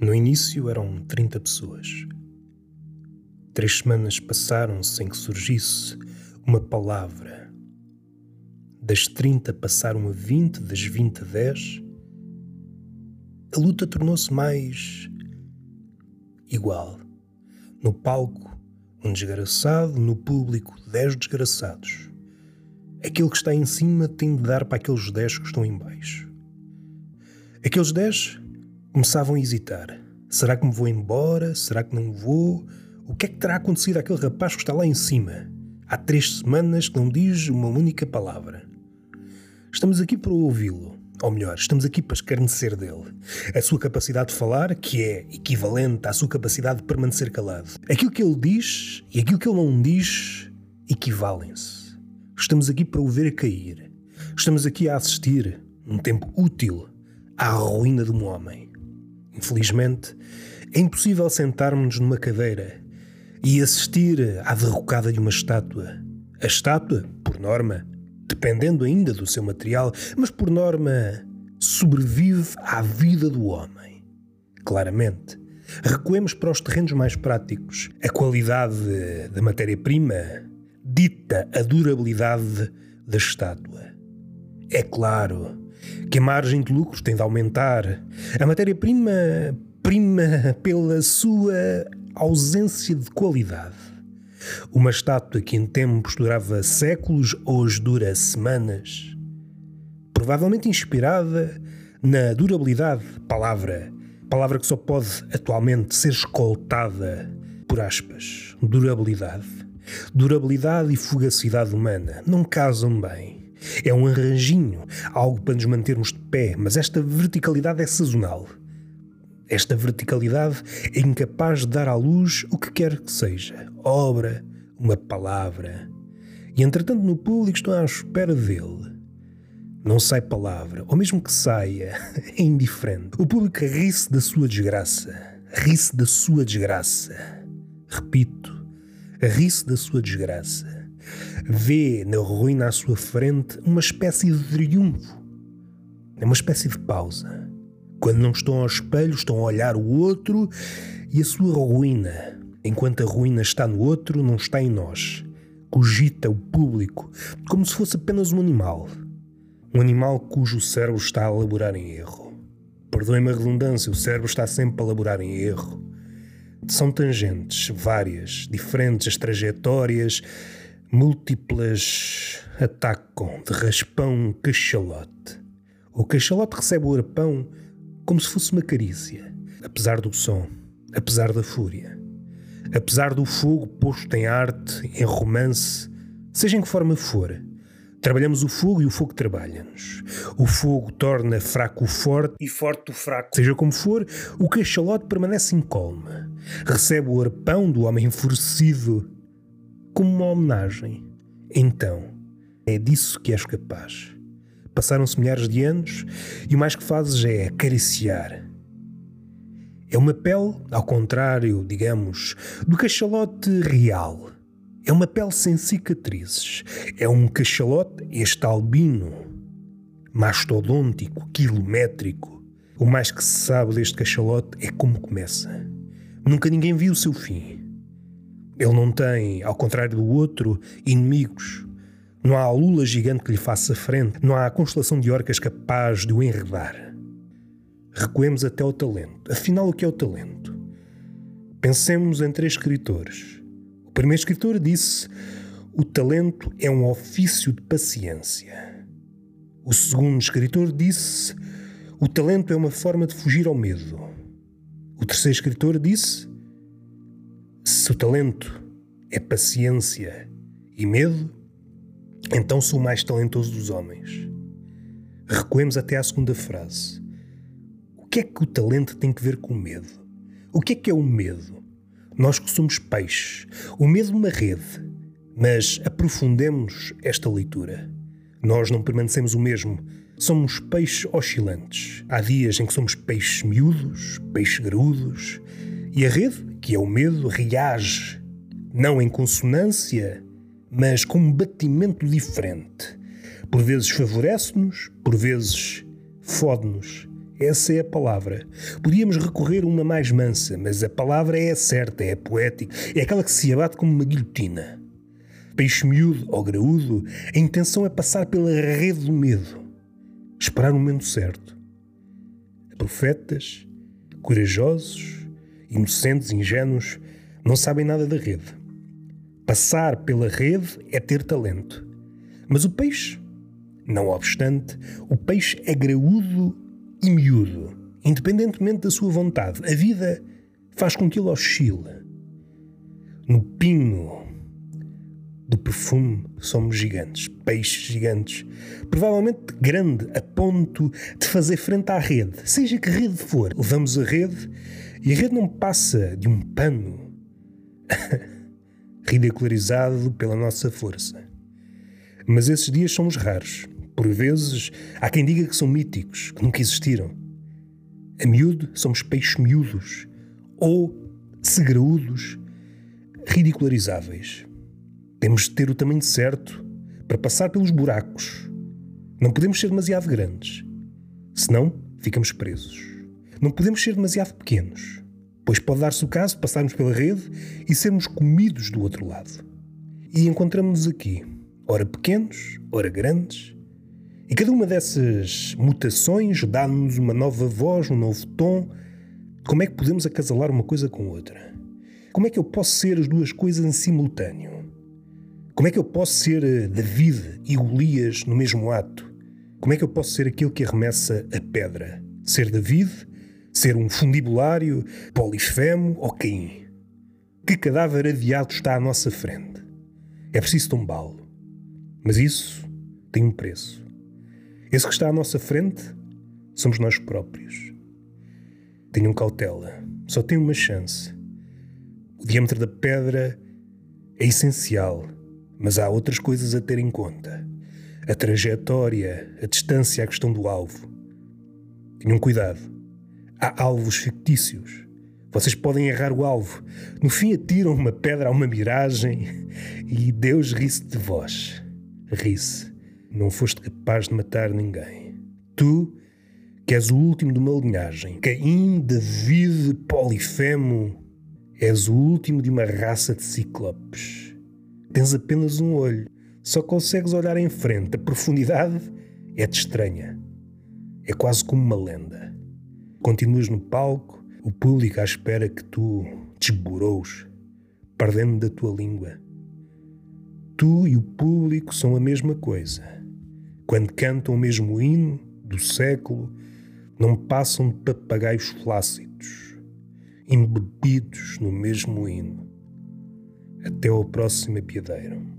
No início eram 30 pessoas. Três semanas passaram sem que surgisse uma palavra. Das 30 passaram a 20, das 20 a 10. A luta tornou-se mais igual. No palco, um desgraçado, no público, dez desgraçados. Aquele que está em cima tem de dar para aqueles dez que estão em baixo. Aqueles dez começavam a hesitar. Será que me vou embora? Será que não vou? O que é que terá acontecido àquele rapaz que está lá em cima? Há três semanas que não diz uma única palavra. Estamos aqui para ouvi-lo. Ou melhor, estamos aqui para escarnecer dele. A sua capacidade de falar, que é equivalente à sua capacidade de permanecer calado. Aquilo que ele diz e aquilo que ele não diz equivalem-se. Estamos aqui para o ver cair. Estamos aqui a assistir, num tempo útil, à ruína de um homem. Infelizmente, é impossível sentarmos-nos numa cadeira e assistir à derrocada de uma estátua. A estátua, por norma, dependendo ainda do seu material, mas por norma sobrevive à vida do homem. Claramente, recuemos para os terrenos mais práticos. A qualidade da matéria-prima dita a durabilidade da estátua. É claro que a margem de lucros tem de aumentar. A matéria-prima prima pela sua ausência de qualidade. Uma estátua que em tempos durava séculos, hoje dura semanas. Provavelmente inspirada na durabilidade, palavra, palavra que só pode atualmente ser escoltada por aspas. Durabilidade. Durabilidade e fugacidade humana não casam bem. É um arranjinho, algo para nos mantermos de pé, mas esta verticalidade é sazonal. Esta verticalidade é incapaz de dar à luz o que quer que seja obra, uma palavra. E entretanto, no público estão à espera dele. Não sai palavra, ou mesmo que saia, é indiferente. O público ri-se da sua desgraça. Ri-se da sua desgraça. Repito, ri-se da sua desgraça vê na ruína à sua frente uma espécie de triunfo, é uma espécie de pausa. Quando não estão ao espelho, estão a olhar o outro e a sua ruína. Enquanto a ruína está no outro, não está em nós. Cogita o público como se fosse apenas um animal. Um animal cujo cérebro está a elaborar em erro. Perdoem-me a redundância, o cérebro está sempre a elaborar em erro. São tangentes, várias, diferentes as trajetórias múltiplas atacam de raspão cachalote. O cachalote recebe o arpão como se fosse uma carícia, apesar do som, apesar da fúria, apesar do fogo posto em arte, em romance, seja em que forma for. Trabalhamos o fogo e o fogo trabalha-nos. O fogo torna fraco o forte e forte o fraco. Seja como for, o cachalote permanece incólume. Recebe o arpão do homem enfurecido como uma homenagem. Então, é disso que és capaz. Passaram-se milhares de anos e o mais que fazes é acariciar. É uma pele, ao contrário, digamos, do cachalote real. É uma pele sem cicatrizes. É um cachalote este albino, mastodôntico, quilométrico. O mais que se sabe deste cachalote é como começa. Nunca ninguém viu o seu fim. Ele não tem, ao contrário do outro, inimigos. Não há a lula gigante que lhe faça frente, não há a constelação de orcas capaz de o enredar. Recuemos até o talento. Afinal, o que é o talento? Pensemos em três escritores. O primeiro escritor disse: O talento é um ofício de paciência. O segundo escritor disse: O talento é uma forma de fugir ao medo. O terceiro escritor disse: se o talento é paciência e medo, então sou o mais talentoso dos homens. Recuemos até à segunda frase. O que é que o talento tem que ver com o medo? O que é que é o medo? Nós que somos peixes, o medo uma rede, mas aprofundemos esta leitura. Nós não permanecemos o mesmo, somos peixes oscilantes. Há dias em que somos peixes miúdos, peixes graúdos, e a rede que é o medo, reage não em consonância, mas com um batimento diferente. Por vezes favorece-nos, por vezes fode-nos. Essa é a palavra. Podíamos recorrer a uma mais mansa, mas a palavra é certa, é poética, é aquela que se abate como uma guilhotina. Peixe miúdo ou graúdo, a intenção é passar pela rede do medo, esperar o momento certo. Profetas, corajosos, inocentes, ingênuos, não sabem nada da rede. Passar pela rede é ter talento. Mas o peixe, não obstante, o peixe é graúdo e miúdo, independentemente da sua vontade. A vida faz com que ele oscile. No pino do perfume somos gigantes, peixes gigantes, provavelmente grande a ponto de fazer frente à rede, seja que rede for. Levamos a rede e a rede não passa de um pano ridicularizado pela nossa força. Mas esses dias somos raros. Por vezes há quem diga que são míticos, que nunca existiram. A miúdo somos peixes miúdos ou segraúdos, ridicularizáveis. Temos de ter o tamanho certo para passar pelos buracos. Não podemos ser demasiado grandes, senão ficamos presos. Não podemos ser demasiado pequenos, pois pode dar-se o caso de passarmos pela rede e sermos comidos do outro lado. E encontramos-nos aqui, ora pequenos, ora grandes, e cada uma dessas mutações dá-nos uma nova voz, um novo tom. Como é que podemos acasalar uma coisa com outra? Como é que eu posso ser as duas coisas em simultâneo? Como é que eu posso ser eh, David e Golias no mesmo ato? Como é que eu posso ser aquele que arremessa a pedra? Ser David? Ser um fundibulário? Polifemo ou Caim? Que cadáver adiado está à nossa frente? É preciso tombá-lo. Mas isso tem um preço. Esse que está à nossa frente somos nós próprios. Tenham cautela. Só tem uma chance. O diâmetro da pedra é essencial mas há outras coisas a ter em conta. A trajetória, a distância, a questão do alvo. Tenham cuidado. Há alvos fictícios. Vocês podem errar o alvo. No fim, atiram uma pedra a uma miragem e Deus ri-se de vós. Ri-se. Não foste capaz de matar ninguém. Tu, que és o último de uma linhagem, Caim, David, Polifemo, és o último de uma raça de ciclopes. Tens apenas um olho, só consegues olhar em frente. A profundidade é-te estranha. É quase como uma lenda. Continuas no palco, o público à espera que tu desborous, perdendo da tua língua. Tu e o público são a mesma coisa. Quando cantam o mesmo hino do século, não passam de papagaios flácidos, embebidos no mesmo hino. Até ao próximo apiadeiro.